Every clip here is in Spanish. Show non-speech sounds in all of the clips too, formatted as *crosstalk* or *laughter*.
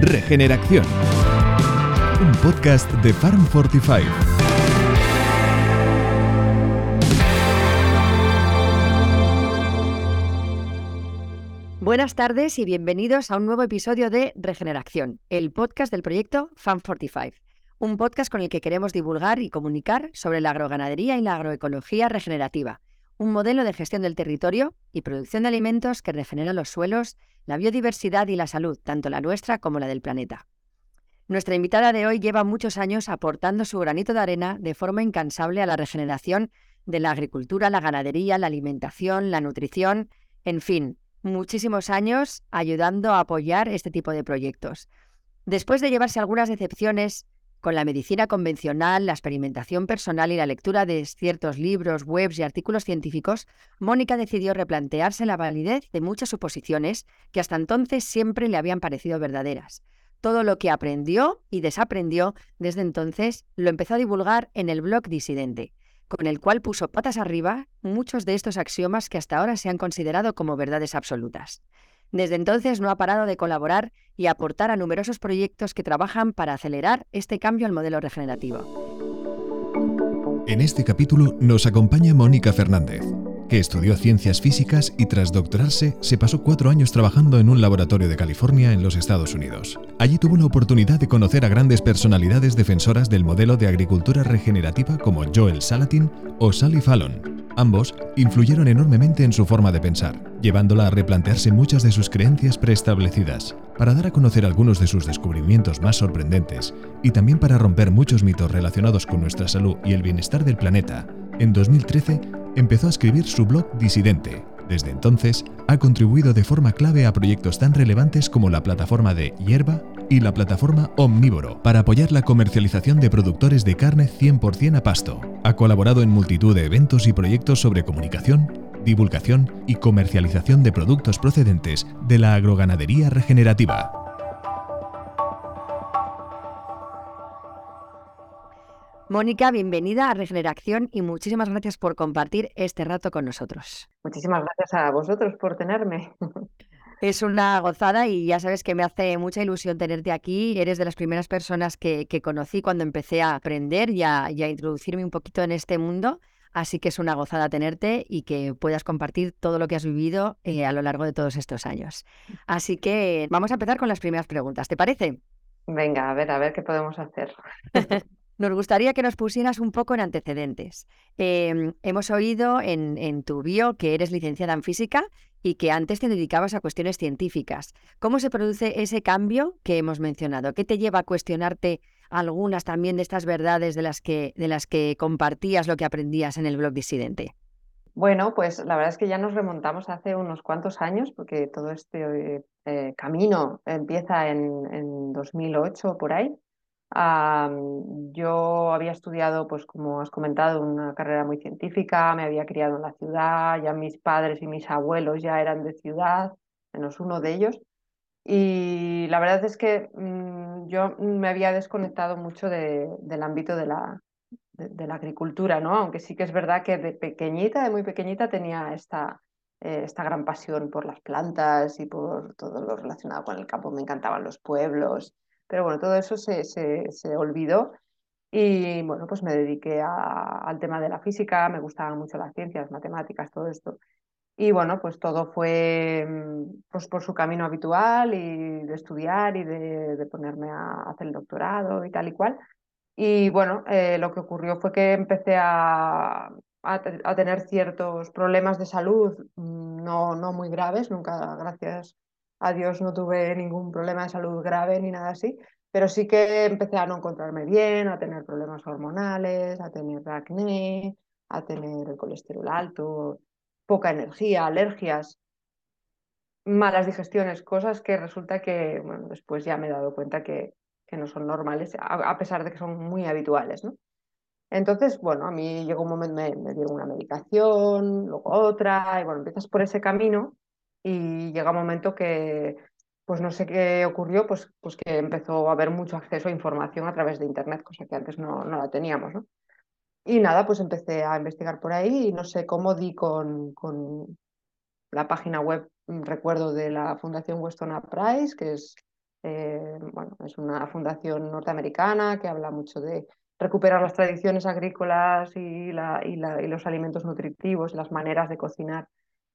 Regeneración. Un podcast de Farm Fortify. Buenas tardes y bienvenidos a un nuevo episodio de Regeneración, el podcast del proyecto Farm Fortify. Un podcast con el que queremos divulgar y comunicar sobre la agroganadería y la agroecología regenerativa, un modelo de gestión del territorio y producción de alimentos que regenera los suelos, la biodiversidad y la salud, tanto la nuestra como la del planeta. Nuestra invitada de hoy lleva muchos años aportando su granito de arena de forma incansable a la regeneración de la agricultura, la ganadería, la alimentación, la nutrición, en fin, muchísimos años ayudando a apoyar este tipo de proyectos. Después de llevarse algunas decepciones con la medicina convencional, la experimentación personal y la lectura de ciertos libros, webs y artículos científicos, Mónica decidió replantearse la validez de muchas suposiciones que hasta entonces siempre le habían parecido verdaderas. Todo lo que aprendió y desaprendió desde entonces lo empezó a divulgar en el blog Disidente, con el cual puso patas arriba muchos de estos axiomas que hasta ahora se han considerado como verdades absolutas. Desde entonces no ha parado de colaborar y aportar a numerosos proyectos que trabajan para acelerar este cambio al modelo regenerativo. En este capítulo nos acompaña Mónica Fernández, que estudió ciencias físicas y tras doctorarse se pasó cuatro años trabajando en un laboratorio de California en los Estados Unidos. Allí tuvo la oportunidad de conocer a grandes personalidades defensoras del modelo de agricultura regenerativa como Joel Salatin o Sally Fallon. Ambos influyeron enormemente en su forma de pensar, llevándola a replantearse muchas de sus creencias preestablecidas, para dar a conocer algunos de sus descubrimientos más sorprendentes y también para romper muchos mitos relacionados con nuestra salud y el bienestar del planeta. En 2013 empezó a escribir su blog Disidente. Desde entonces, ha contribuido de forma clave a proyectos tan relevantes como la plataforma de Hierba y la plataforma Omnívoro para apoyar la comercialización de productores de carne 100% a pasto. Ha colaborado en multitud de eventos y proyectos sobre comunicación, divulgación y comercialización de productos procedentes de la agroganadería regenerativa. Mónica, bienvenida a Regeneración y muchísimas gracias por compartir este rato con nosotros. Muchísimas gracias a vosotros por tenerme. *laughs* Es una gozada y ya sabes que me hace mucha ilusión tenerte aquí. Eres de las primeras personas que, conocí cuando empecé a aprender y a, introducirme un poquito en este mundo. Así que es una gozada tenerte y que puedas compartir todo lo que has vivido eh, a lo largo de todos estos años. Así que vamos a empezar con las primeras preguntas. ¿Te parece? Venga, a ver, a ver qué podemos hacer. *laughs* Nos gustaría que nos pusieras un poco en antecedentes. Em, hemos oído en, tu bio que eres licenciada en física y que antes te dedicabas a cuestiones científicas. ¿Cómo se produce ese cambio que hemos mencionado? ¿Qué te lleva a cuestionarte algunas también de estas verdades de las que, de las que compartías lo que aprendías en el blog disidente? Bueno, pues la verdad es que ya nos remontamos hace unos cuantos años, porque todo este eh, camino empieza en, en 2008 por ahí yo había estudiado, pues como has comentado, una carrera muy científica, me había criado en la ciudad, ya mis padres y mis abuelos ya eran de ciudad, menos uno de ellos. Y la verdad es que mm, yo me había desconectado mucho del ámbito de la, de, la agricultura, ¿no? Aunque sí que es verdad que de pequeñita, de muy pequeñita, tenía esta, eh, esta gran pasión por las plantas y por todo lo relacionado con el campo. Me encantaban los pueblos, pero bueno, todo eso se, se, olvidó y bueno, pues me dediqué al tema de la física, me gustaban mucho las ciencias, matemáticas, todo esto. Y bueno, pues todo fue mm, pues, por su camino habitual y de estudiar y de, ponerme a hacer el doctorado y tal y cual. Y bueno, eh, lo que ocurrió fue que empecé a, a, tener ciertos problemas de salud, mm, no, no muy graves, nunca, gracias a Dios no tuve ningún problema de salud grave ni nada así, pero sí que empecé a no encontrarme bien, a tener problemas hormonales, a tener acné, a tener el colesterol alto, poca energía, alergias, malas digestiones, cosas que resulta que, después ya me he dado cuenta que, que no son normales, a, pesar de que son muy habituales, ¿no? Entonces, bueno, a mí llegó un momento, me, me dieron una medicación, luego otra, y bueno, empiezas por ese camino y llega un momento que, pues no sé qué ocurrió, pues, pues que empezó a haber mucho acceso a información a través de Internet, cosa que antes no, no la teníamos, ¿no? Y nada, pues empecé a investigar por ahí y no sé cómo di con, con la página web, mm, recuerdo, de la Fundación Weston Price, que es bueno, es una fundación norteamericana que habla mucho de recuperar las tradiciones agrícolas y, la, y, la, y los alimentos nutritivos, las maneras de cocinar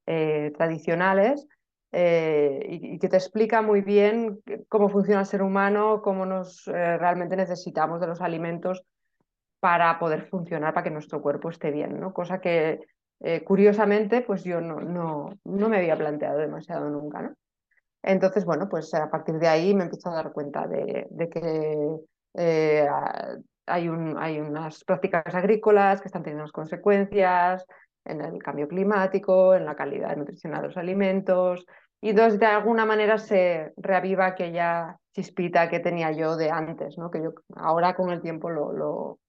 eh, tradicionales. Eh, y, que te explica muy bien cómo funciona el ser humano, cómo nos eh, realmente necesitamos de los alimentos para poder funcionar, para que nuestro cuerpo esté bien, ¿no? Cosa que curiosamente pues yo no, no, no, me había planteado demasiado nunca, ¿no? Entonces, bueno, pues a partir de ahí me empiezo a dar cuenta de, de que hay, un, hay unas prácticas agrícolas que están teniendo consecuencias en el cambio climático, en la calidad nutricional de los alimentos, y entonces de alguna manera se reaviva aquella chispita que tenía yo de antes, ¿no? que yo ahora con el tiempo lo, lo,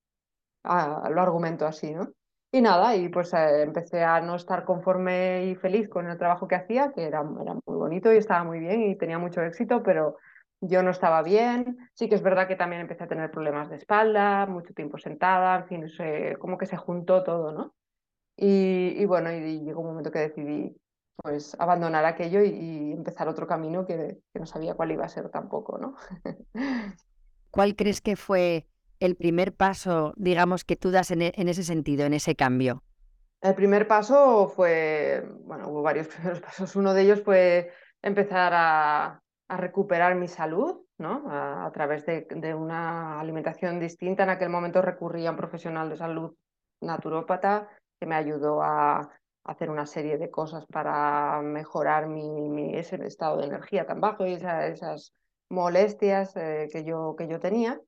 ah, lo argumento así. ¿no? Y nada, y pues eh, empecé a no estar conforme y feliz con el trabajo que hacía, que era, era muy bonito y estaba muy bien y tenía mucho éxito, pero yo no estaba bien. Sí que es verdad que también empecé a tener problemas de espalda, mucho tiempo sentada, en fin, como que se juntó todo, ¿no? Y, bueno, y, llegó un momento que decidí pues abandonar aquello y, empezar otro camino que, no sabía cuál iba a ser tampoco, ¿no? *laughs* ¿Cuál crees que fue el primer paso, digamos, que tú das en, en ese sentido, en ese cambio? El primer paso fue, bueno, hubo varios *laughs* primeros pasos. Uno de ellos fue empezar a, a recuperar mi salud, ¿no? A, través de, de, una alimentación distinta. En aquel momento recurrí a un profesional de salud naturópata que me ayudó a hacer una serie de cosas para mejorar mi, ese estado de energía tan bajo y esas molestias eh, que, yo, que yo tenía.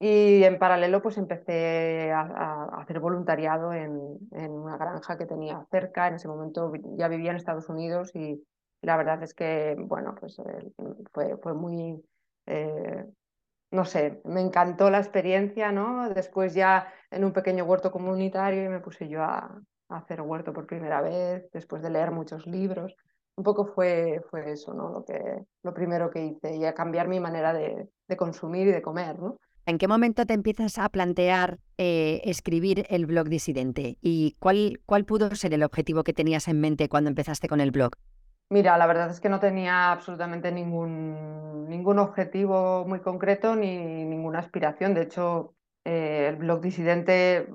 Y en paralelo pues empecé a, hacer voluntariado en, en, una granja que tenía cerca. En ese momento ya vivía en Estados Unidos y la verdad es que, bueno, pues eh, fue, fue muy, eh, no sé, me encantó la experiencia, ¿no? Después ya en un pequeño huerto comunitario me puse yo a, hacer huerto por primera vez, después de leer muchos libros. Un poco fue, fue eso, ¿no? Lo, que, lo primero que hice y a cambiar mi manera de, de consumir y de comer, ¿no? ¿En qué momento te empiezas a plantear eh, escribir el blog disidente? ¿Y cuál, cuál pudo ser el objetivo que tenías en mente cuando empezaste con el blog? Mira, la verdad es que no tenía absolutamente ningún, ningún objetivo muy concreto ni ninguna aspiración. De hecho, eh, el blog disidente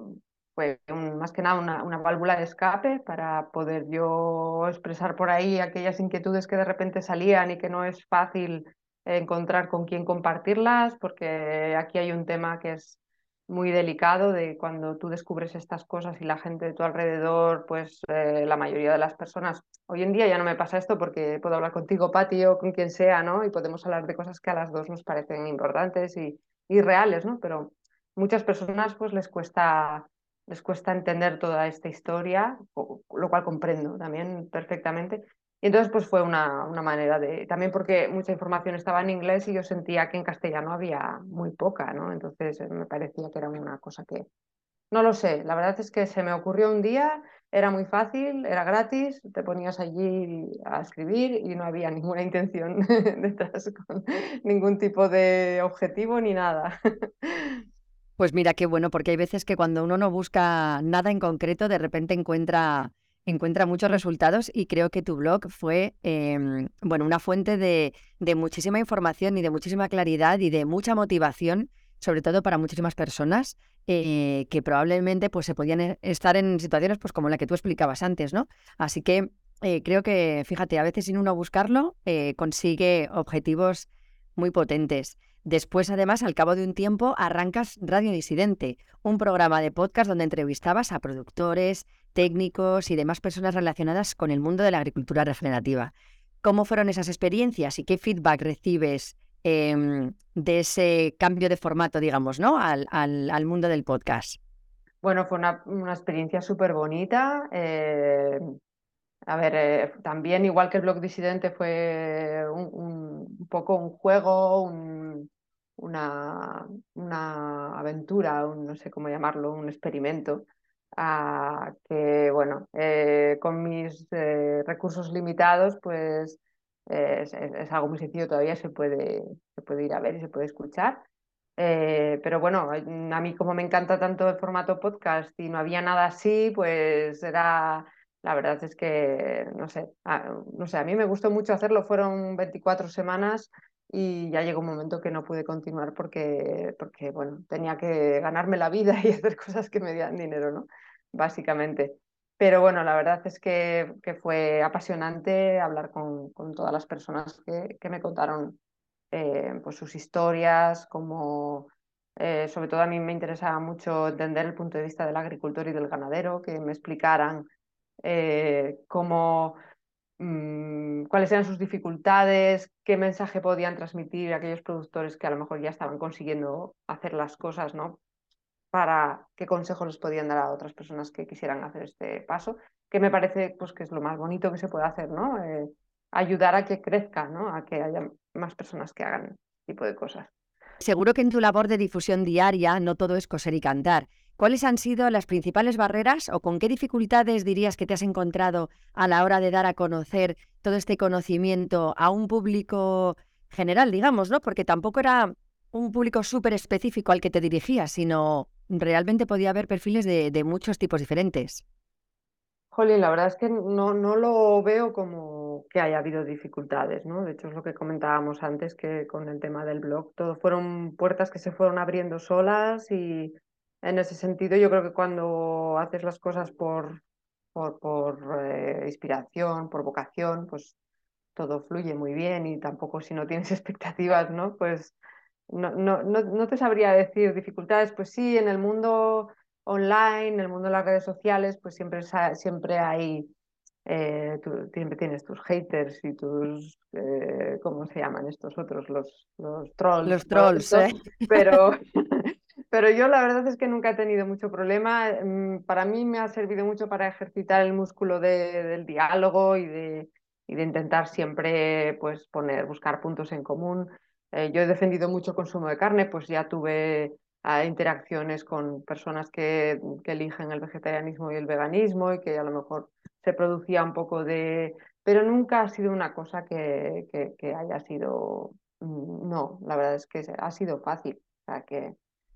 fue más que nada una, una, válvula de escape para poder yo expresar por ahí aquellas inquietudes que de repente salían y que no es fácil encontrar con quién compartirlas, porque aquí hay un tema que es muy delicado de cuando tú descubres estas cosas y la gente de tu alrededor, pues eh, la mayoría de las personas, hoy en día ya no me pasa esto porque puedo hablar contigo, Pati, o con quien sea, ¿no? Y podemos hablar de cosas que a las dos nos parecen importantes y, y reales, ¿no? Pero muchas personas pues les cuesta les cuesta entender toda esta historia, lo cual comprendo también perfectamente. Y entonces pues fue una, una, manera de, también porque mucha información estaba en inglés y yo sentía que en castellano había muy poca, ¿no? Entonces eh, me parecía que era una cosa que, no lo sé, la verdad es que se me ocurrió un día, era muy fácil, era gratis, te ponías allí a escribir y no había ninguna intención *laughs* detrás, ningún tipo de objetivo ni nada. *laughs* Pues mira, qué bueno, porque hay veces que cuando uno no busca nada en concreto, de repente encuentra encuentra muchos resultados y creo que tu blog fue em, bueno, una fuente de, muchísima información y de muchísima claridad y de mucha motivación, sobre todo para muchísimas personas eh, que probablemente pues, se podían e, estar en situaciones pues, como la que tú explicabas antes, ¿no? Así que eh, creo que, fíjate, a veces sin uno buscarlo eh, consigue objetivos muy potentes. Después, además, al cabo de un tiempo, arrancas Radio Disidente, un programa de podcast donde entrevistabas a productores, técnicos y demás personas relacionadas con el mundo de la agricultura regenerativa. ¿Cómo fueron esas experiencias y qué feedback recibes em, de ese cambio de formato, digamos, ¿no? al, al, mundo del podcast? Bueno, fue una, una experiencia súper bonita. Eh, a ver, eh, también igual que el blog disidente fue un, poco un juego, una, una, aventura, no sé cómo llamarlo, un experimento, que bueno, eh, con mis eh, recursos limitados, pues es, algo muy sencillo, todavía se puede, se puede ir a ver y se puede escuchar. pero bueno, a mí como me encanta tanto el formato podcast y no había nada así, pues era la verdad es que, no sé, a, no sé, a mí me gustó mucho hacerlo, fueron 24 semanas y ya llegó un momento que no pude continuar porque, porque bueno, tenía que ganarme la vida *laughs* y hacer cosas que me dieran dinero, ¿no? Básicamente. Pero bueno, la verdad es que, que fue apasionante hablar con, con todas las personas que, que me contaron eh, pues sus historias, como eh, sobre todo a mí me interesaba mucho entender el punto de vista del agricultor y del ganadero, que me explicaran eh, cómo, mmm, cuáles eran sus dificultades, qué mensaje podían transmitir aquellos productores que a lo mejor ya estaban consiguiendo hacer las cosas, ¿no? Para qué consejos les podían dar a otras personas que quisieran hacer este paso, que me parece pues, que es lo más bonito que se puede hacer, ¿no? Eh, ayudar a que crezca, ¿no? a que haya más personas que hagan este tipo de cosas. Seguro que en tu labor de difusión diaria no todo es coser y cantar. ¿Cuáles han sido las principales barreras o con qué dificultades dirías que te has encontrado a la hora de dar a conocer todo este conocimiento a un público general, digamos, ¿no? Porque tampoco era un público súper específico al que te dirigías, sino realmente podía haber perfiles de, de muchos tipos diferentes. Jolín, la verdad es que no, no lo veo como que haya habido dificultades, ¿no? De hecho, es lo que comentábamos antes, que con el tema del blog, todo fueron puertas que se fueron abriendo solas y en ese sentido yo creo que cuando haces las cosas por, por, por eh, inspiración, por vocación, pues todo fluye muy bien y tampoco si no tienes *laughs* expectativas, ¿no? Pues no, no, no, no te sabría decir dificultades, pues sí, en el mundo online, en el mundo de las redes sociales, pues siempre, siempre hay, eh, tú, siempre tienes tus haters y tus, eh, ¿cómo se llaman estos otros? Los, los trolls. Los trolls, ¿eh? Pero, *laughs* *laughs* pero yo la verdad es que nunca he tenido mucho problema. Mm, para mí me ha servido mucho para ejercitar el músculo de, del diálogo y de, y de intentar siempre pues, poner, buscar puntos en común. Eh, yo he defendido mucho consumo de carne, pues ya tuve ah, interacciones con personas que, que, eligen el vegetarianismo y el veganismo y que a lo mejor se producía un poco de... Pero nunca ha sido una cosa que, que, que haya sido... Mm, no, la verdad es que ha sido fácil. O sea que...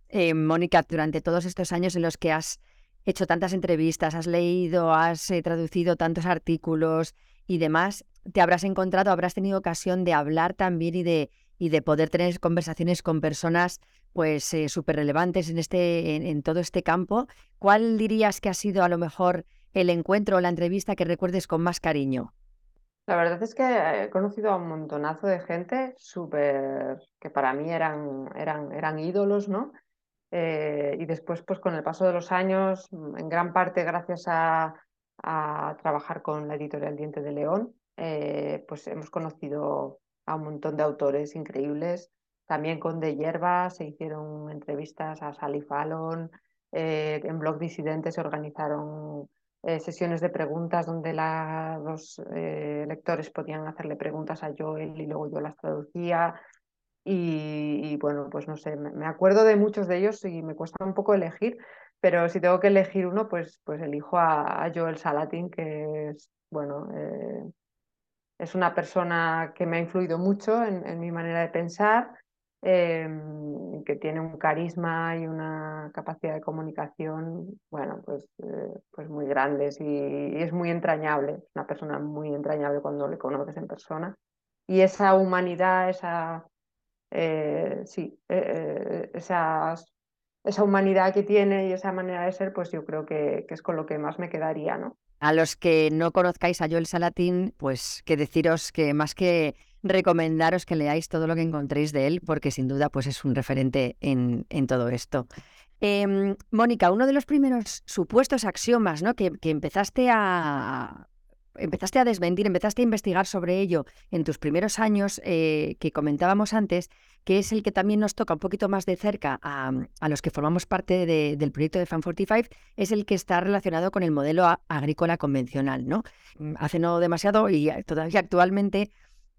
Eh, Mónica, durante todos estos años en los que has hecho tantas entrevistas, has leído, has eh, traducido tantos artículos y demás, te habrás encontrado, habrás tenido ocasión de hablar también y de y de poder tener conversaciones con personas pues eh, súper relevantes en, este, en, todo este campo. ¿Cuál dirías que ha sido a lo mejor el encuentro o la entrevista que recuerdes con más cariño? La verdad es que he conocido a un montonazo de gente súper que para mí eran, eran, eran ídolos, ¿no? Eh, y después, pues con el paso de los años, en gran parte gracias a, a trabajar con la editorial Diente de León, eh, pues hemos conocido a un montón de autores increíbles. También con De Hierba se hicieron entrevistas a Sally Fallon. Eh, en Blog Disidente se organizaron eh, sesiones de preguntas donde los eh, lectores podían hacerle preguntas a Joel y luego yo las traducía. Y, bueno, pues no sé, me, acuerdo de muchos de ellos y me cuesta un poco elegir, pero si tengo que elegir uno, pues, pues elijo a, a Joel Salatin, que es, bueno, es una persona que me ha influido mucho en, en mi manera de pensar, eh, que tiene un carisma y una capacidad de comunicación, bueno, pues, eh, pues muy grandes y, y, es muy entrañable, es una persona muy entrañable cuando le conoces en persona. Y esa humanidad, esa, eh, sí, eh, esas, esa humanidad que tiene y esa manera de ser, pues yo creo que, que es con lo que más me quedaría, ¿no? A los que no conozcáis a Joel Salatín, pues que deciros que más que recomendaros que leáis todo lo que encontréis de él, porque sin duda pues es un referente en, en todo esto. Eh, Mónica, uno de los primeros supuestos axiomas ¿no? que, que empezaste a, empezaste a desmentir, empezaste a investigar sobre ello en tus primeros años eh, que comentábamos antes, que es el que también nos toca un poquito más de cerca a, a los que formamos parte de, del proyecto de Fan45, es el que está relacionado con el modelo agrícola convencional. ¿no? Mm, hace no demasiado y todavía actualmente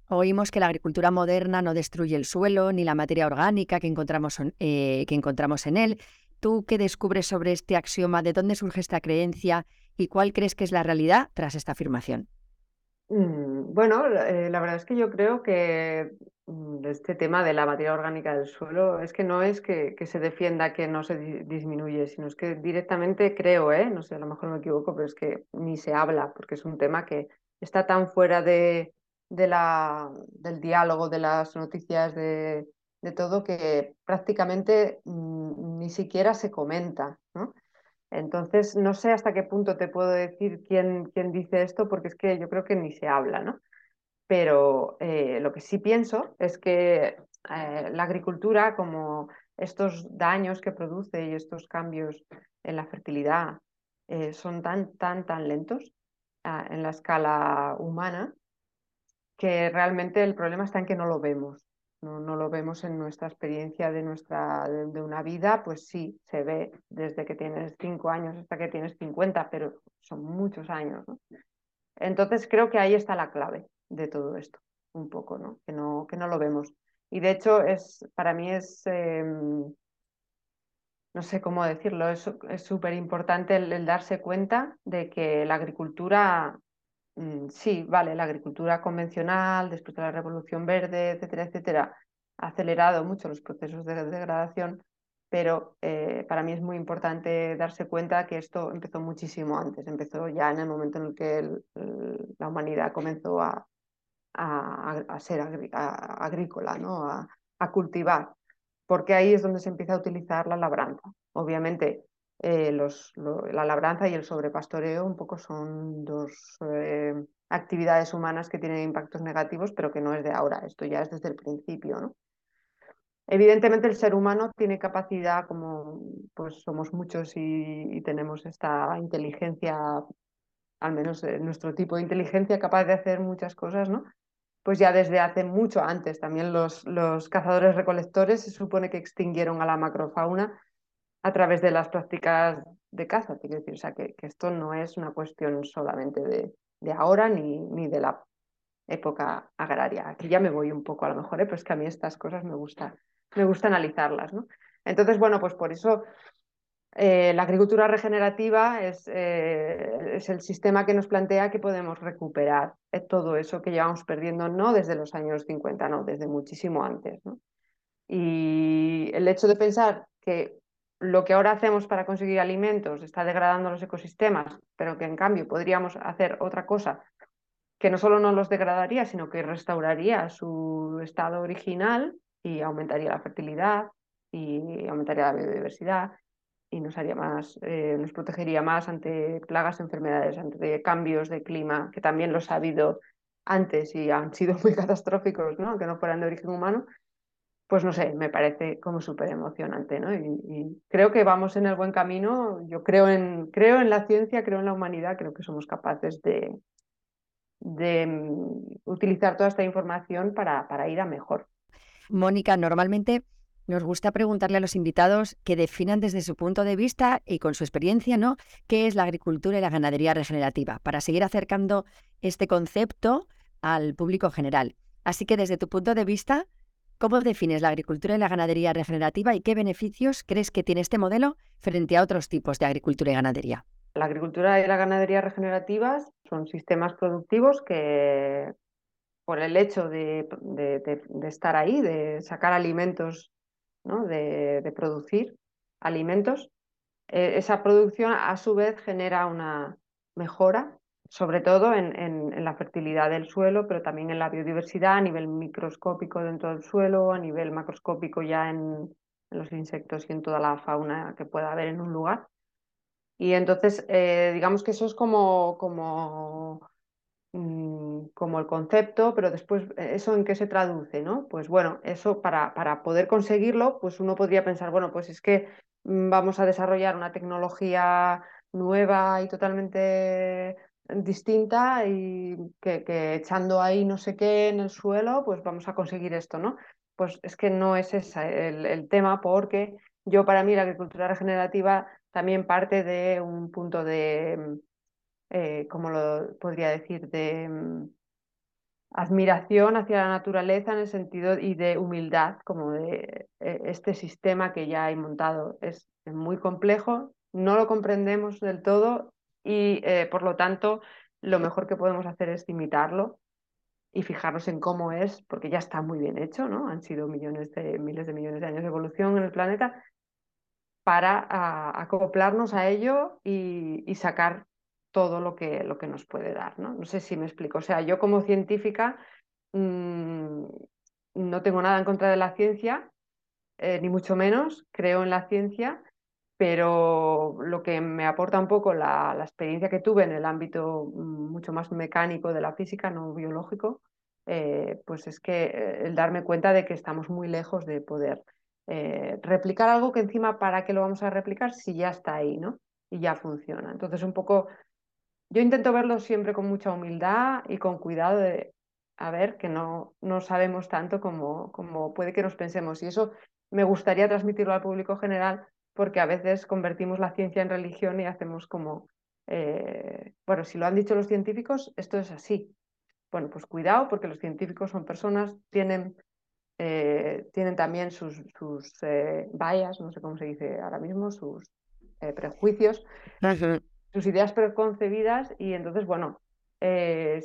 oímos que la agricultura moderna no destruye el suelo ni la materia orgánica que encontramos, eh, que encontramos en él. ¿Tú qué descubres sobre este axioma? ¿De dónde surge esta creencia? ¿Y cuál crees que es la realidad tras esta afirmación? Mm, bueno, eh, la verdad es que yo creo que mm, este tema de la materia orgánica del suelo es que no es que, se defienda que no se di disminuye, sino es que directamente creo, ¿eh? no sé, a lo mejor me equivoco, pero es que ni se habla, porque es un tema que está tan fuera de, de la, del diálogo, de las noticias, de, de todo, que prácticamente mm, ni siquiera se comenta. ¿no? Entonces, no sé hasta qué punto te puedo decir quién, quién dice esto, porque es que yo creo que ni se habla, ¿no? Pero eh, lo que sí pienso es que eh, la agricultura, como estos daños que produce y estos cambios en la fertilidad eh, son tan, tan, tan lentos ah, en la escala humana, que realmente el problema está en que no lo vemos. No, no lo vemos en nuestra experiencia de, nuestra, de, una vida, pues sí, se ve desde que tienes cinco años hasta que tienes 50, pero son muchos años. Entonces creo que ahí está la clave de todo esto, un poco, ¿no? Que no, que no lo vemos. Y de hecho, es, para mí es, em, no sé cómo decirlo, es súper importante el, darse cuenta de que la agricultura, sí, vale, la agricultura convencional, después de la Revolución Verde, etcétera, etcétera, ha acelerado mucho los procesos de degradación, pero eh, para mí es muy importante darse cuenta que esto empezó muchísimo antes, empezó ya en el momento en el que la humanidad comenzó a, a, ser agrícola, ¿no? A, cultivar, porque ahí es donde se empieza a utilizar la labranza. Obviamente, eh, la labranza y el sobrepastoreo un poco son dos eh, actividades humanas que tienen impactos negativos, pero que no es de ahora, esto ya es desde el principio. ¿no? Evidentemente el ser humano tiene capacidad, como pues somos muchos y, tenemos esta inteligencia, al menos eh, nuestro tipo de inteligencia, capaz de hacer muchas cosas, ¿no? pues ya desde hace mucho antes. También los, los cazadores recolectores se supone que extinguieron a la macrofauna a través de las prácticas de caza. Quiero decir, o sea, que, esto no es una cuestión solamente de, de ahora ni, ni, de la época agraria. Aquí ya me voy un poco a lo mejor, ¿eh? pero es que a mí estas cosas me gusta, me gusta analizarlas. ¿no? Entonces, bueno, pues por eso eh, la agricultura regenerativa es, eh, es, el sistema que nos plantea que podemos recuperar todo eso que llevamos perdiendo, no desde los años 50, no, desde muchísimo antes. Y el hecho de pensar que lo que ahora hacemos para conseguir alimentos está degradando los ecosistemas, pero que en cambio podríamos hacer otra cosa que no solo no los degradaría, sino que restauraría su estado original y aumentaría la fertilidad y aumentaría la biodiversidad y nos haría más, eh, nos protegería más ante plagas, enfermedades, ante cambios de clima, que también los ha habido antes y han sido *laughs* muy catastróficos, ¿no? aunque no fueran de origen humano, pues no sé, me parece como súper emocionante, ¿no? Y, creo que vamos en el buen camino. Yo creo en, creo en la ciencia, creo en la humanidad, creo que somos capaces de, de mm, utilizar toda esta información para, para ir a mejor. Mónica, normalmente nos gusta preguntarle a los invitados que definan desde su punto de vista y con su experiencia, ¿no? ¿Qué es la agricultura y la ganadería regenerativa? Para seguir acercando este concepto al público general. Así que desde tu punto de vista, ¿cómo defines la agricultura y la ganadería regenerativa y qué beneficios crees que tiene este modelo frente a otros tipos de agricultura y ganadería? La agricultura y la ganadería regenerativas son sistemas productivos que, por el hecho de estar ahí, de sacar alimentos de, producir alimentos, eh, esa producción a su vez genera una mejora, sobre todo en, la fertilidad del suelo, pero también en la biodiversidad a nivel microscópico dentro del suelo, a nivel macroscópico ya en, los insectos y en toda la fauna que pueda haber en un lugar. Y entonces, eh, digamos que eso es como, como Mm, como el concepto, pero después eh, eso en qué se traduce, ¿no? Pues bueno, eso para, para poder conseguirlo, pues uno podría pensar, bueno, pues es que mm, vamos a desarrollar una tecnología nueva y totalmente distinta y que, echando ahí no sé qué en el suelo, pues vamos a conseguir esto, ¿no? Pues es que no es ese el, el tema porque yo para mí la agricultura regenerativa también parte de un punto de eh, como lo podría decir, de mm, admiración hacia la naturaleza en el sentido y de humildad, como de eh, este sistema que ya hay montado. Es muy complejo, no lo comprendemos del todo y eh, por lo tanto lo mejor que podemos hacer es imitarlo y fijarnos en cómo es, porque ya está muy bien hecho, ¿no? Han sido millones de, miles de millones de años de evolución en el planeta para acoplarnos a ello y sacar todo lo que, lo que nos puede dar. ¿no? no sé si me explico. O sea, yo como científica mm, no tengo nada en contra de la ciencia, eh, ni mucho menos, creo en la ciencia, pero lo que me aporta un poco la, experiencia que tuve en el ámbito mm, mucho más mecánico de la física, no biológico, eh, pues es que eh, el darme cuenta de que estamos muy lejos de poder replicar algo que encima, ¿para qué lo vamos a replicar si ya está ahí, ¿no? Y ya funciona. Entonces, un poco, yo intento verlo siempre con mucha humildad y con cuidado de, a ver, que no, no sabemos tanto como, como puede que nos pensemos. Y eso me gustaría transmitirlo al público general porque a veces convertimos la ciencia en religión y hacemos como, eh, bueno, si lo han dicho los científicos, esto es así. Bueno, pues cuidado porque los científicos son personas, tienen, eh, tienen también sus, sus eh, no sé cómo se dice ahora mismo, sus prejuicios, sus ideas preconcebidas y entonces, bueno,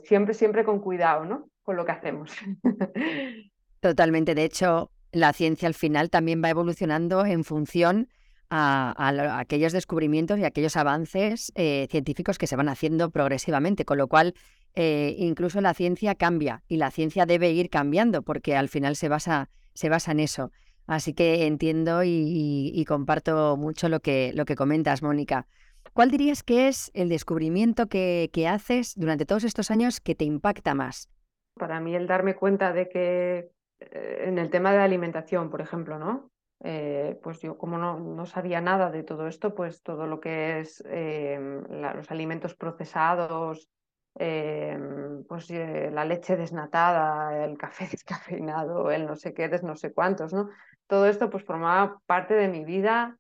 siempre, siempre con cuidado, ¿no? Con lo que hacemos. *laughs* Totalmente. De hecho, la ciencia al final también va evolucionando en función a, aquellos descubrimientos y aquellos avances eh, científicos que se van haciendo progresivamente, con lo cual eh, incluso la ciencia cambia y la ciencia debe ir cambiando porque al final se basa, se basa en eso. Así que entiendo y, comparto mucho lo que, lo que comentas, Mónica. ¿Cuál dirías que es el descubrimiento que, que haces durante todos estos años que te impacta más? Para mí el darme cuenta de que eh, en el tema de alimentación, por ejemplo, ¿no? Eh, pues yo como no, no, sabía nada de todo esto, pues todo lo que es em, los alimentos procesados, em, pues eh, la leche desnatada, el café *laughs* descafeinado, el no sé qué, des no sé cuántos, ¿no? Todo esto pues formaba parte de mi vida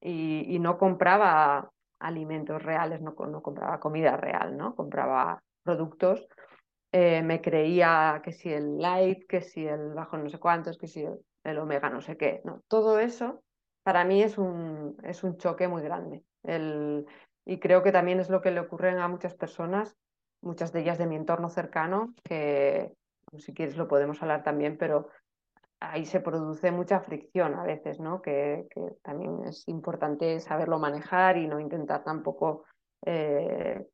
y, no compraba alimentos reales, no, no compraba comida real, ¿no? Compraba productos eh, me creía que si el light, que si el bajo no sé cuántos, que si el, omega no sé qué. No, todo eso para mí es un, es un choque muy grande. El, y creo que también es lo que le ocurre a muchas personas, muchas de ellas de mi entorno cercano, que si quieres lo podemos hablar también, pero ahí se produce mucha fricción a veces, ¿no? Que, que también es importante saberlo manejar y no intentar tampoco eh,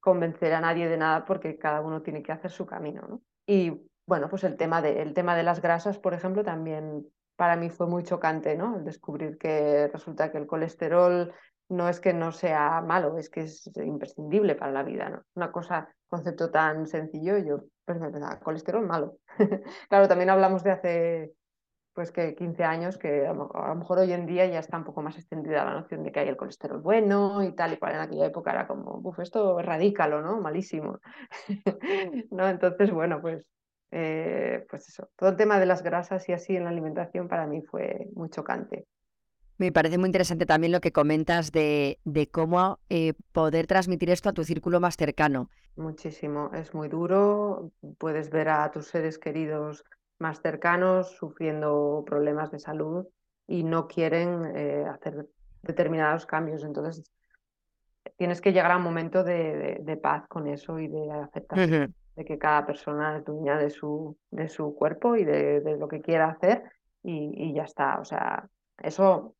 convencer a nadie de nada porque cada uno tiene que hacer su camino. ¿no? Y bueno, pues el tema, de, el tema de las grasas, por ejemplo, también para mí fue muy chocante, ¿no? El descubrir que resulta que el colesterol no es que no sea malo, es que es imprescindible para la vida, ¿no? Una cosa, concepto tan sencillo, yo pues me pensaba, colesterol malo. *laughs* claro, también hablamos de hace pues que 15 años, que a lo mejor hoy en día ya está un poco más extendida la noción de que hay el colesterol bueno y tal, y cual en aquella época era como, uff, esto es radícalo, ¿no? Malísimo. *laughs* ¿No? Entonces, bueno, pues, eh, pues eso, todo el tema de las grasas y así en la alimentación para mí fue muy chocante. Me parece muy interesante también lo que comentas de, de cómo eh, poder transmitir esto a tu círculo más cercano. Muchísimo, es muy duro, puedes ver a tus seres queridos más cercanos sufriendo problemas de salud y no quieren eh, hacer determinados cambios. Entonces, tienes que llegar a un momento de, paz con eso y de aceptar de que cada persona es dueña de su, de su cuerpo y de, lo que quiera hacer y, ya está. O sea, eso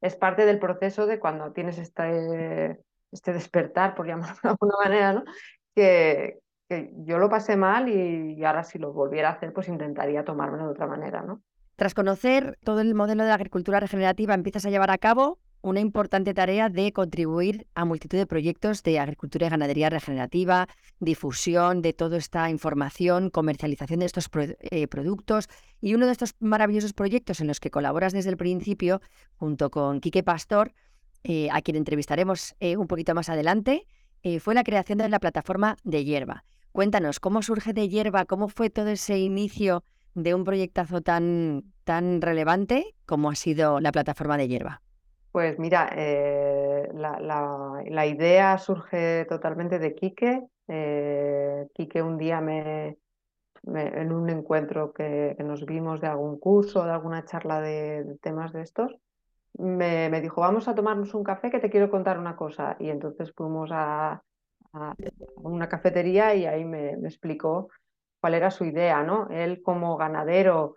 es parte del proceso de cuando tienes este, este despertar, por llamarlo de alguna manera, ¿no? que, que yo lo pasé mal y, ahora si lo volviera a hacer, pues intentaría tomármelo de otra manera, ¿no? Tras conocer todo el modelo de la agricultura regenerativa, empiezas a llevar a cabo una importante tarea de contribuir a multitud de proyectos de agricultura y ganadería regenerativa, difusión de toda esta información, comercialización de estos eh, productos y uno de estos maravillosos proyectos en los que colaboras desde el principio junto con Quique Pastor, eh, a quien entrevistaremos eh, un poquito más adelante, fue la creación de la plataforma de hierba. Cuéntanos, ¿cómo surge de hierba? ¿Cómo fue todo ese inicio de un proyectazo tan, tan relevante como ha sido la plataforma de hierba? Pues mira, eh, la, idea surge totalmente de Quique. Eh, Quique un día me, en un encuentro que, nos vimos de algún curso, de alguna charla de, temas de estos, me, me, dijo, vamos a tomarnos un café que te quiero contar una cosa. Y entonces fuimos a, a una cafetería y ahí me, explicó cuál era su idea, ¿no? Él como ganadero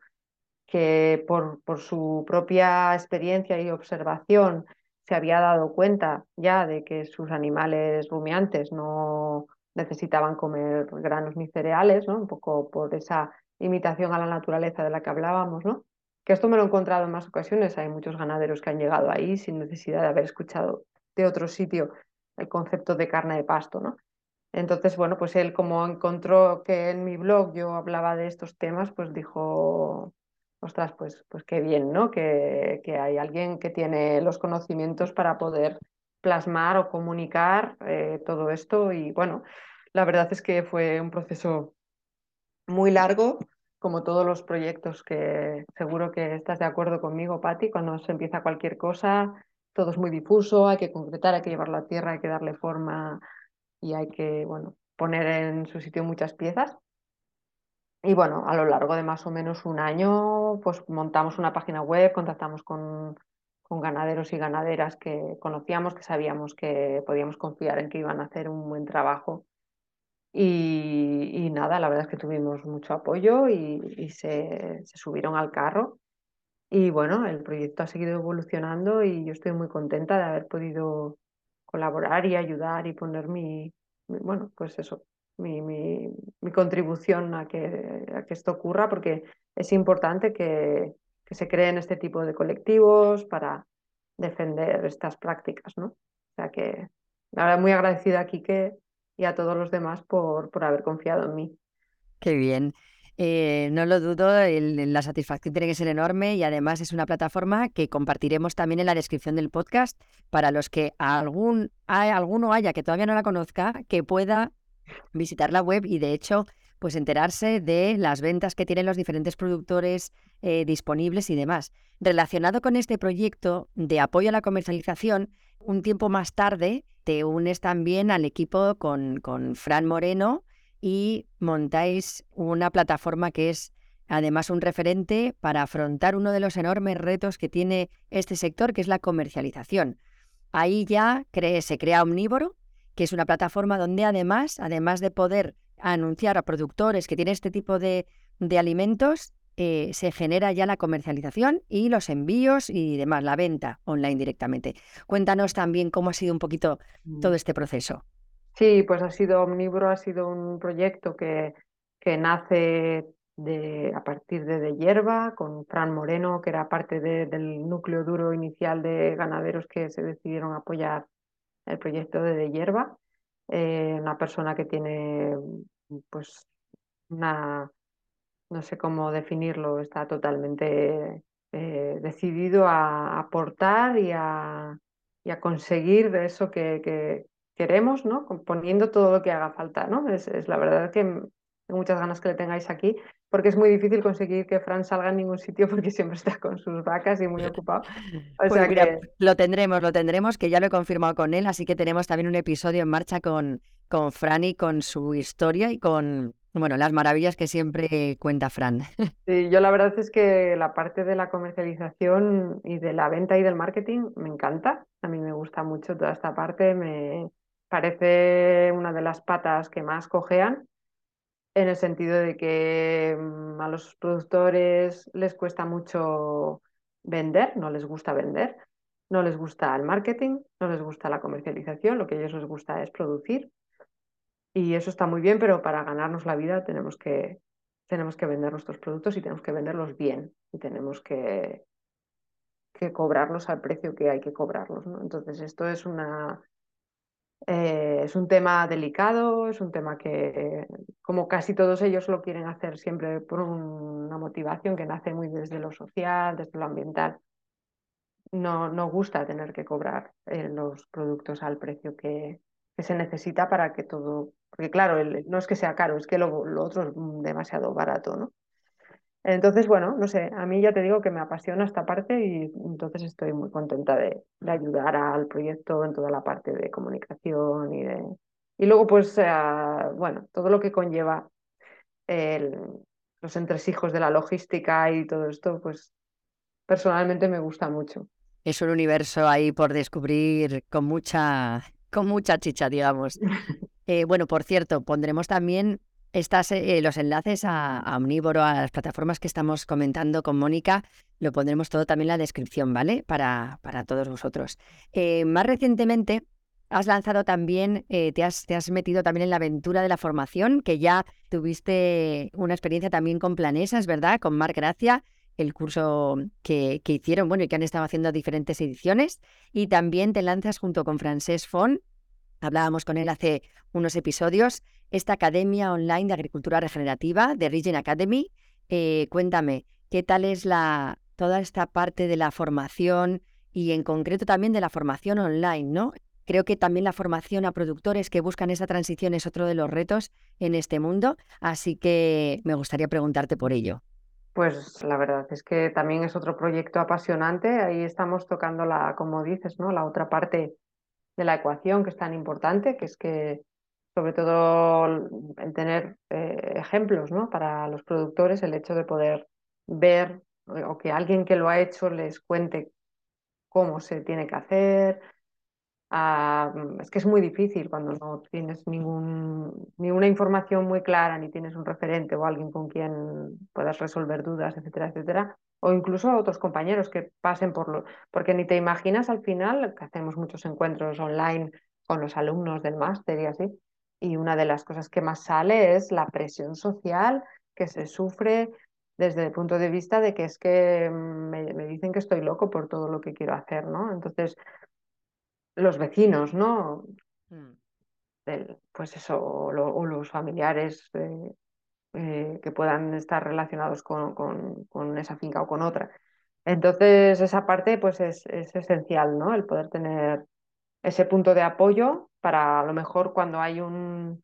que por, por, su propia experiencia y observación se había dado cuenta ya de que sus animales rumiantes no, necesitaban comer granos ni cereales, ¿no? Un poco por esa imitación a la naturaleza de la que hablábamos, ¿no? Que esto me lo he encontrado en más ocasiones. Hay muchos ganaderos que han llegado ahí sin necesidad de haber escuchado de otro sitio el concepto de carne de pasto, ¿no? Entonces, bueno, pues él como encontró que en mi blog yo hablaba de estos temas, pues dijo, ostras, pues, pues qué bien, ¿no? Que, que hay alguien que tiene los conocimientos para poder plasmar o comunicar eh, todo esto y bueno, la verdad es que fue un proceso muy largo, como todos los proyectos que seguro que estás de acuerdo conmigo, Patti, cuando se empieza cualquier cosa, todo es muy difuso, hay que concretar, hay que llevarlo a tierra, hay que darle forma y hay que, bueno, poner en su sitio muchas piezas. Y bueno, a lo largo de más o menos un año, pues montamos una página web, contactamos con, con ganaderos y ganaderas que conocíamos, que sabíamos que podíamos confiar en que iban a hacer un buen trabajo. Y, nada, la verdad es que tuvimos mucho apoyo y, se, subieron al carro. Y bueno, el proyecto ha seguido evolucionando y yo estoy muy contenta de haber podido colaborar y ayudar y poner mi, bueno, pues eso, mi, mi, contribución a que, a que esto ocurra, porque es importante que, que se creen este tipo de colectivos para defender estas prácticas, ¿no? O sea que, la muy agradecida a Quique y a todos los demás por, por haber confiado en mí. Qué bien. Eh, no lo dudo, la satisfacción tiene que ser enorme y además es una plataforma que compartiremos también en la descripción del podcast para los que algún, alguno haya que todavía no la conozca, que pueda visitar la web y de hecho pues enterarse de las ventas que tienen los diferentes productores eh, disponibles y demás. Relacionado con este proyecto de apoyo a la comercialización, un tiempo más tarde te unes también al equipo con, con Fran Moreno y montáis una plataforma que es además un referente para afrontar uno de los enormes retos que tiene este sector, que es la comercialización. Ahí ya se crea Omnívoro, que es una plataforma donde además, además de poder anunciar a productores que tienen este tipo de, de alimentos, eh, se genera ya la comercialización y los envíos y demás, la venta online directamente. Cuéntanos también cómo ha sido un poquito todo mm. este proceso. Sí, pues ha sido Omnívoro, ha sido un proyecto que, que nace de, a partir de De Hierba, con Fran Moreno, que era parte del núcleo duro inicial de ganaderos que se decidieron apoyar el proyecto de Hierba. Eh, una persona que tiene pues una, no sé cómo definirlo, está totalmente eh, decidido a aportar y a, y a conseguir eso que, que, queremos, ¿no? Poniendo todo lo que haga falta, ¿no? Es, la verdad que muchas ganas que le tengáis aquí, porque es muy difícil conseguir que Fran salga en ningún sitio porque siempre está con sus vacas y muy ocupado. O pues sea que... lo tendremos, lo tendremos, que ya lo he confirmado con él, así que tenemos también un episodio en marcha con, con Fran y con su historia y con, bueno, las maravillas que siempre cuenta Fran. *laughs* Sí, yo la verdad es que la parte de la comercialización y de la venta y del marketing me encanta. A mí me gusta mucho toda esta parte, me parece una de las patas que más cojean en el sentido de que mm, a los productores les cuesta mucho vender, no les gusta vender, no les gusta el marketing, no les gusta la comercialización, lo que a ellos les gusta es producir. Y eso está muy bien, pero para ganarnos la vida tenemos que, tenemos que vender nuestros productos y tenemos que venderlos bien y tenemos que, que cobrarlos al precio que hay que cobrarlos. Entonces, esto es una, eh, es un tema delicado, es un tema que, como casi todos ellos lo quieren hacer siempre por una motivación que nace muy desde lo social, desde lo ambiental, no, no gusta tener que cobrar eh, los productos al precio que, que, se necesita para que todo, porque claro, no es que sea caro, es que lo, lo otro es demasiado barato, ¿no? Entonces, bueno, no sé, a mí ya te digo que me apasiona esta parte y entonces estoy muy contenta de, ayudar al proyecto en toda la parte de comunicación y de... Y luego, pues, eh, bueno, todo lo que conlleva los entresijos de la logística y todo esto, pues personalmente me gusta mucho. Es un universo ahí por descubrir con mucha, con mucha chicha, digamos. *laughs* Eh, bueno, por cierto, pondremos también estas, eh, los enlaces a, Omnívoro, a las plataformas que estamos comentando con Mónica, lo pondremos todo también en la descripción, ¿vale? Para, para todos vosotros. Eh, más recientemente has lanzado también, eh, te, has, te has metido también en la aventura de la formación, que ya tuviste una experiencia también con Planesa, es verdad, con Marc Gracia, el curso que, que, hicieron, bueno, y que han estado haciendo diferentes ediciones. Y también te lanzas junto con Francesc Font, hablábamos con él hace unos episodios, esta Academia Online de Agricultura Regenerativa de Region Academy. Eh, cuéntame, ¿qué tal es la, toda esta parte de la formación y en concreto también de la formación online, ¿no? Creo que también la formación a productores que buscan esa transición es otro de los retos en este mundo, así que me gustaría preguntarte por ello. Pues la verdad es que también es otro proyecto apasionante. Ahí estamos tocando la, como dices, ¿no? La otra parte de la ecuación que es tan importante, que es que sobre todo el tener eh, ejemplos, ¿no? Para los productores, el hecho de poder ver o que alguien que lo ha hecho les cuente cómo se tiene que hacer, Ah, mm, es que es muy difícil cuando no tienes ningún, ninguna información muy clara, ni tienes un referente o alguien con quien puedas resolver dudas, etcétera, etcétera, o incluso otros compañeros que pasen por lo... Porque ni te imaginas al final que hacemos muchos encuentros online con los alumnos del máster y así, y una de las cosas que más sale es la presión social que se sufre desde el punto de vista de que es que me, me dicen que estoy loco por todo lo que quiero hacer, ¿no? Entonces, los vecinos, ¿no? Mm. pues eso, o, los familiares eh, eh, que puedan estar relacionados con, con, esa finca o con otra. Entonces, esa parte pues es, es, esencial, ¿no? El poder tener ese punto de apoyo para a lo mejor cuando hay un,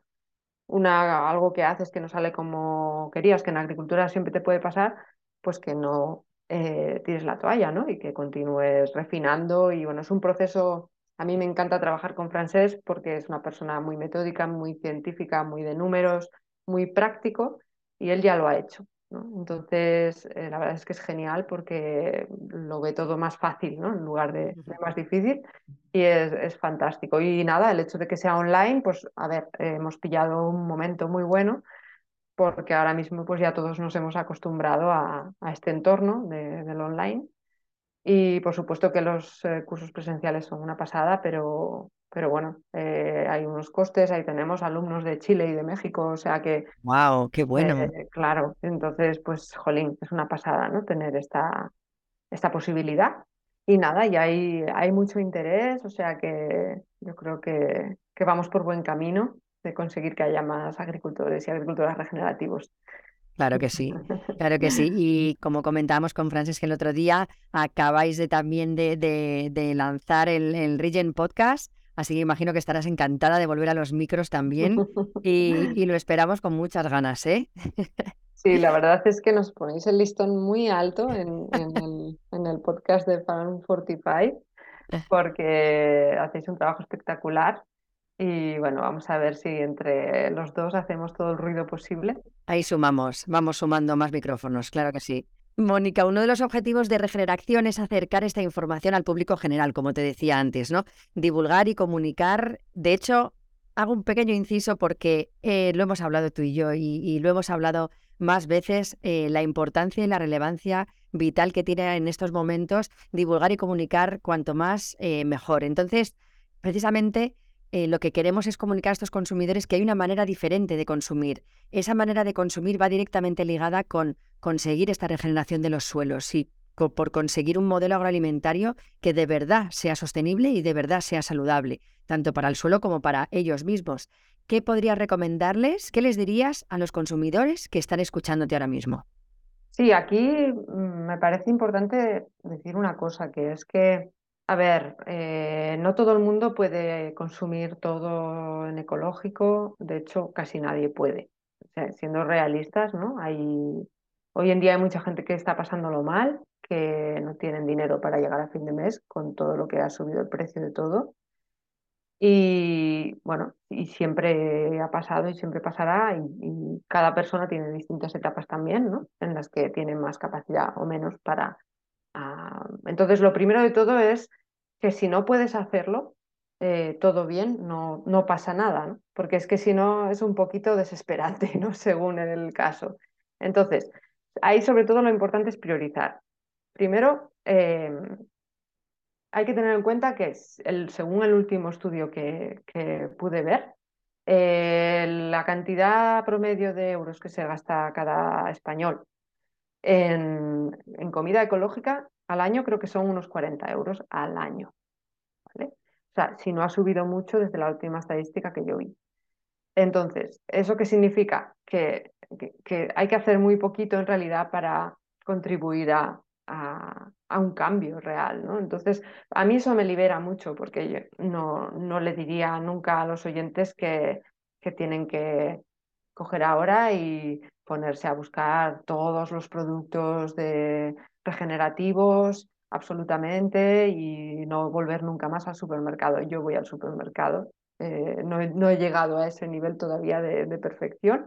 una, algo que haces que no sale como querías, que en agricultura siempre te puede pasar, pues que no eh, tires la toalla, ¿no? Y que continúes refinando y bueno, es un proceso a mí me encanta trabajar con Francés porque es una persona muy metódica, muy científica, muy de números, muy práctico y él ya lo ha hecho. Entonces, eh, la verdad es que es genial porque lo ve todo más fácil, ¿no? En lugar de, más difícil y es, fantástico. Y nada, el hecho de que sea online, pues a ver, hemos pillado un momento muy bueno porque ahora mismo pues ya todos nos hemos acostumbrado a, este entorno del online y por supuesto que los eh, cursos presenciales son una pasada, pero, pero bueno, eh, hay unos costes, ahí tenemos alumnos de Chile y de México, o sea que... ¡Wow! ¡Qué bueno! Eh, claro, entonces, pues, jolín, es una pasada, ¿no? Tener esta, esta posibilidad. Y nada, y hay, hay mucho interés, o sea que yo creo que, que vamos por buen camino de conseguir que haya más agricultores y agricultoras regenerativos. Claro que sí, claro que sí. Y como comentábamos con Francis que el otro día, acabáis de también de, de, lanzar el, el Regen Podcast, así que imagino que estarás encantada de volver a los micros también *laughs* y, lo esperamos con muchas ganas, ¿eh? *laughs* Sí, la verdad es que nos ponéis el listón muy alto en, en, el, en el, podcast de Fan 45 *laughs* porque hacéis un trabajo espectacular y bueno, vamos a ver si entre los dos hacemos todo el ruido posible. Ahí sumamos, vamos sumando más micrófonos, claro que sí. Mónica, uno de los objetivos de Regeneración es acercar esta información al público general, como te decía antes, ¿no? Divulgar y comunicar. De hecho, hago un pequeño inciso porque eh, lo hemos hablado tú y yo y, lo hemos hablado más veces, eh, la importancia y la relevancia vital que tiene en estos momentos divulgar y comunicar cuanto más eh, mejor. Entonces, precisamente eh, lo que queremos es comunicar a estos consumidores que hay una manera diferente de consumir. Esa manera de consumir va directamente ligada con conseguir esta regeneración de los suelos y por conseguir un modelo agroalimentario que de verdad sea sostenible y de verdad sea saludable, tanto para el suelo como para ellos mismos. ¿Qué podrías recomendarles? ¿Qué les dirías a los consumidores que están escuchándote ahora mismo? Sí, aquí mm, me parece importante decir una cosa, que es que a ver, eh, no todo el mundo puede consumir todo en ecológico, de hecho casi nadie puede. siendo realistas, ¿no? Hay, hoy en día hay mucha gente que está pasándolo mal, que no tienen dinero para llegar a fin de mes con todo lo que ha subido el precio de todo. Y bueno, y siempre ha pasado y siempre pasará, y, cada persona tiene distintas etapas también, ¿no? En las que tiene más capacidad o menos para entonces, lo primero de todo es que si no puedes hacerlo, eh, todo bien, no, no pasa nada, ¿no? porque es que si no es un poquito desesperante, *laughs* ¿no? según el caso. Entonces, ahí sobre todo lo importante es priorizar. Primero, em, hay que tener en cuenta que el, según el último estudio que, que pude ver, eh, la cantidad promedio de euros que se gasta cada español en, en, comida ecológica al año creo que son unos 40 euros al año. ¿vale? O sea, si no ha subido mucho desde la última estadística que yo vi. Entonces, ¿eso qué significa? Que, que, hay que hacer muy poquito en realidad para contribuir a, a, un cambio real. ¿no? Entonces, a mí eso me libera mucho porque yo no, no le diría nunca a los oyentes que, que tienen que coger ahora y ponerse a buscar todos los productos de regenerativos absolutamente y no volver nunca más al supermercado. Yo voy al supermercado, eh, no, he llegado a ese nivel todavía de, perfección.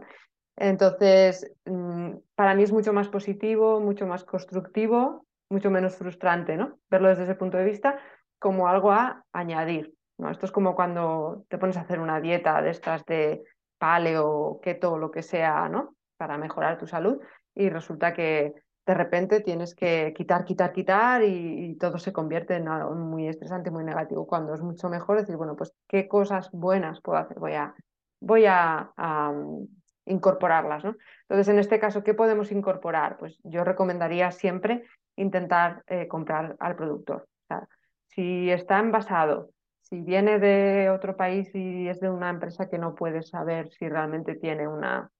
Entonces, mm, para mí es mucho más positivo, mucho más constructivo, mucho menos frustrante, ¿no? Verlo desde ese punto de vista como algo a añadir. Esto es como cuando te pones a hacer una dieta de estas de paleo, keto, lo que sea, ¿no? Para mejorar tu salud y resulta que de repente tienes que quitar, quitar, quitar y, todo se convierte en algo muy estresante, muy negativo, cuando es mucho mejor decir, bueno, pues qué cosas buenas puedo hacer, voy a, voy a, incorporarlas, ¿no? Entonces, en este caso, ¿qué podemos incorporar? Pues yo recomendaría siempre intentar eh, comprar al productor. O sea, si está envasado, si viene de otro país y es de una empresa que no puedes saber si realmente tiene una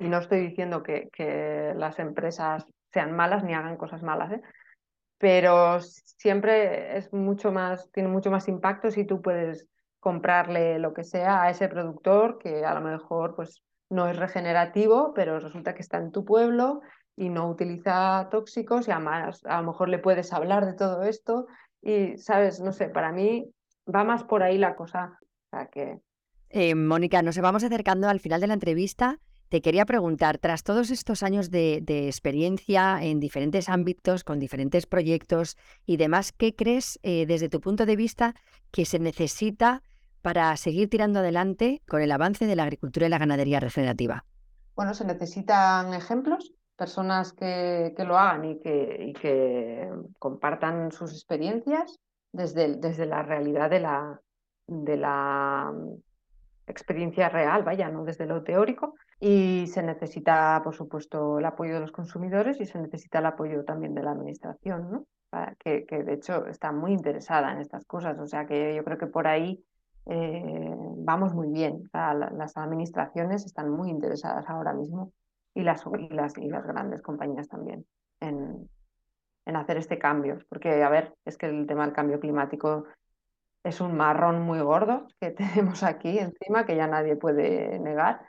y no estoy diciendo que, que las empresas sean malas ni hagan cosas malas, ¿eh? pero siempre es mucho más, tiene mucho más impacto si tú puedes comprarle lo que sea a ese productor que a lo mejor pues no es regenerativo, pero resulta que está en tu pueblo y no utiliza tóxicos y además a lo mejor le puedes hablar de todo esto y, sabes, no sé, para mí va más por ahí la cosa. O sea que... Eh, Mónica, nos vamos acercando al final de la entrevista te quería preguntar, tras todos estos años de, experiencia en diferentes ámbitos, con diferentes proyectos y demás, ¿qué crees eh, desde tu punto de vista que se necesita para seguir tirando adelante con el avance de la agricultura y la ganadería regenerativa? Bueno, se necesitan ejemplos, personas que, lo hagan y que, que, compartan sus experiencias desde, desde la realidad de la, de la experiencia real, vaya, no desde lo teórico. Y se necesita, por supuesto, el apoyo de los consumidores y se necesita el apoyo también de la administración, ¿no? Que, que, de hecho está muy interesada en estas cosas. O sea que yo creo que por ahí eh, vamos muy bien. las administraciones están muy interesadas ahora mismo y las, y las, y las grandes compañías también en, en hacer este cambio. Porque, a ver, es que el tema del cambio climático es un marrón muy gordo que *laughs* tenemos aquí encima, que ya nadie puede negar,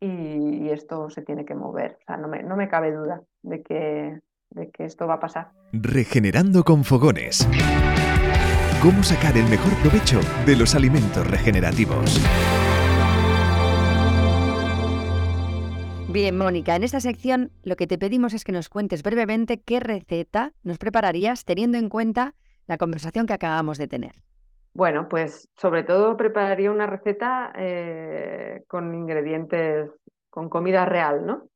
y, esto se tiene que mover. O sea, no me, no me cabe duda de que, de que esto va a pasar. Regenerando con fogones. ¿Cómo sacar el mejor provecho de los alimentos regenerativos? Bien, Mónica, en esta sección lo que te pedimos es que nos cuentes brevemente qué receta nos prepararías teniendo en cuenta la conversación que acabamos de tener. Bueno, pues sobre todo prepararía una receta eh, con ingredientes, con comida real, ¿no?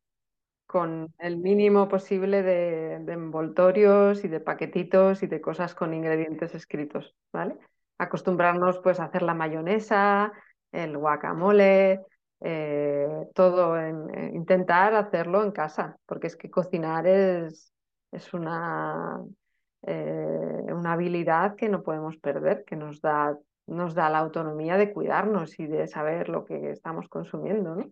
Con el mínimo posible de, envoltorios y de paquetitos y de cosas con ingredientes escritos, ¿vale? Acostumbrarnos pues a hacer la mayonesa, el guacamole, eh, todo, en, eh, intentar hacerlo en casa, porque es que cocinar es, es una eh, una habilidad que no podemos perder, que nos da, nos da la autonomía de cuidarnos y de saber lo que estamos consumiendo. ¿no?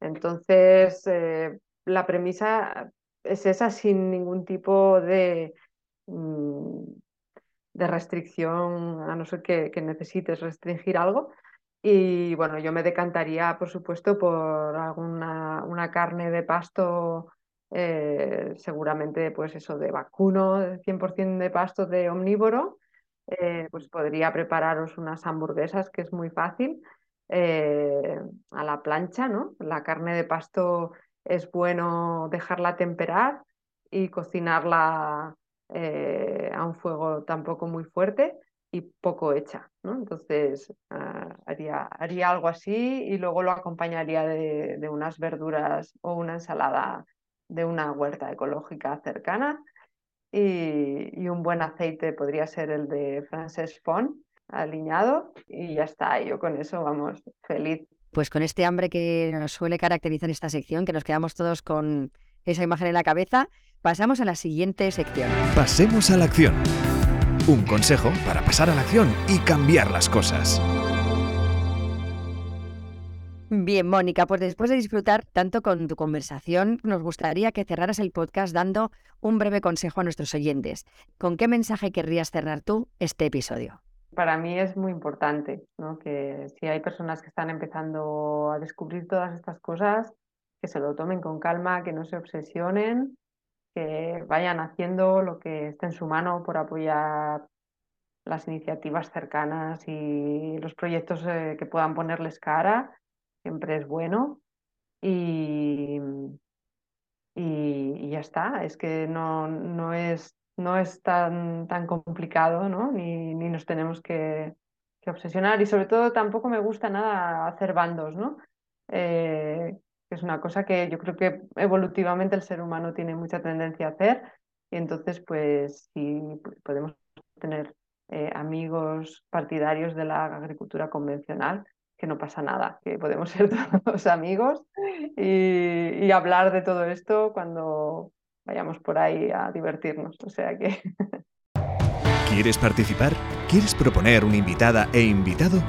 Entonces, eh, la premisa es esa sin ningún tipo de, mm, de restricción, a no ser que, que necesites restringir algo. Y bueno, yo me decantaría, por supuesto, por alguna una carne de pasto eh, seguramente pues eso de vacuno, 100% de pasto de omnívoro, eh, pues podría prepararos unas hamburguesas que es muy fácil eh, a la plancha, ¿no? La carne de pasto es bueno dejarla temperar y cocinarla a un fuego tampoco muy fuerte y poco hecha, ¿no? Entonces ah, haría, haría algo así y luego lo acompañaría de, de unas verduras o una ensalada de una huerta ecológica cercana y, un buen aceite podría ser el de Frances Font aliñado y ya está, yo con eso vamos feliz. Pues con este hambre que nos suele caracterizar esta sección, que nos quedamos todos con esa imagen en la cabeza, pasamos a la siguiente sección. Pasemos a la acción. Un consejo para pasar a la acción y cambiar las cosas. Bien, Mónica, pues después de disfrutar tanto con tu conversación, nos gustaría que cerraras el podcast dando un breve consejo a nuestros oyentes. ¿Con qué mensaje querrías cerrar tú este episodio? Para mí es muy importante que si hay personas que están empezando a descubrir todas estas cosas, que se lo tomen con calma, que no se obsesionen, que vayan haciendo lo que esté en su mano por apoyar las iniciativas cercanas y los proyectos eh, que puedan ponerles cara siempre es bueno y, y, ya está, es que no, no, es, no es tan, tan complicado ¿no? ni, ni nos tenemos que, que, obsesionar y sobre todo tampoco me gusta nada hacer bandos, ¿no? Eh, es una cosa que yo creo que evolutivamente el ser humano tiene mucha tendencia a hacer y entonces pues si podemos tener eh, amigos partidarios de la agricultura convencional, que no pasa nada, que podemos ser todos *laughs* amigos y, hablar de todo esto cuando vayamos por ahí a divertirnos. O sea que. *laughs* ¿Quieres participar? ¿Quieres proponer una invitada e invitado?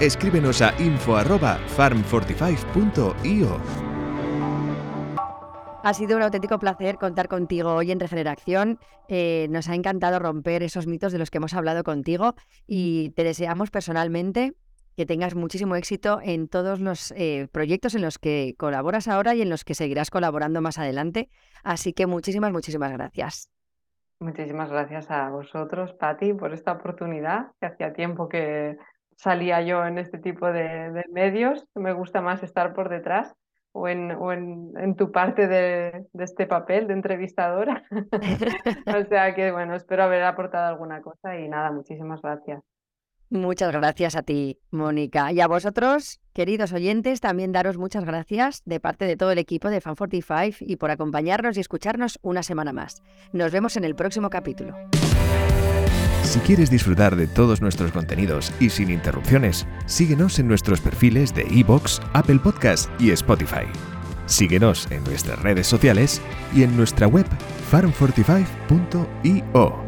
Escríbenos a info@farm45.io. Ha sido un auténtico placer contar contigo hoy en Regeneración. Eh, nos ha encantado romper esos mitos de los que hemos hablado contigo y te deseamos personalmente que tengas muchísimo éxito en todos los eh, proyectos en los que colaboras ahora y en los que seguirás colaborando más adelante. Así que muchísimas, muchísimas gracias. Muchísimas gracias a vosotros, Patti, por esta oportunidad, que hacía tiempo que salía yo en este tipo de, medios. Me gusta más estar por detrás o en, en, tu parte de, de, este papel de entrevistadora. *laughs* *laughs* o sea que, bueno, espero haber aportado alguna cosa y nada, muchísimas gracias. Muchas gracias a ti, Mónica. Y a vosotros, queridos oyentes, también daros muchas gracias de parte de todo el equipo de Fan45 y por acompañarnos y escucharnos una semana más. Nos vemos en el próximo capítulo. Si quieres disfrutar de todos nuestros contenidos y sin interrupciones, síguenos en nuestros perfiles de iBox, Apple Podcast y Spotify. Síguenos en nuestras redes sociales y en nuestra web farm45.io.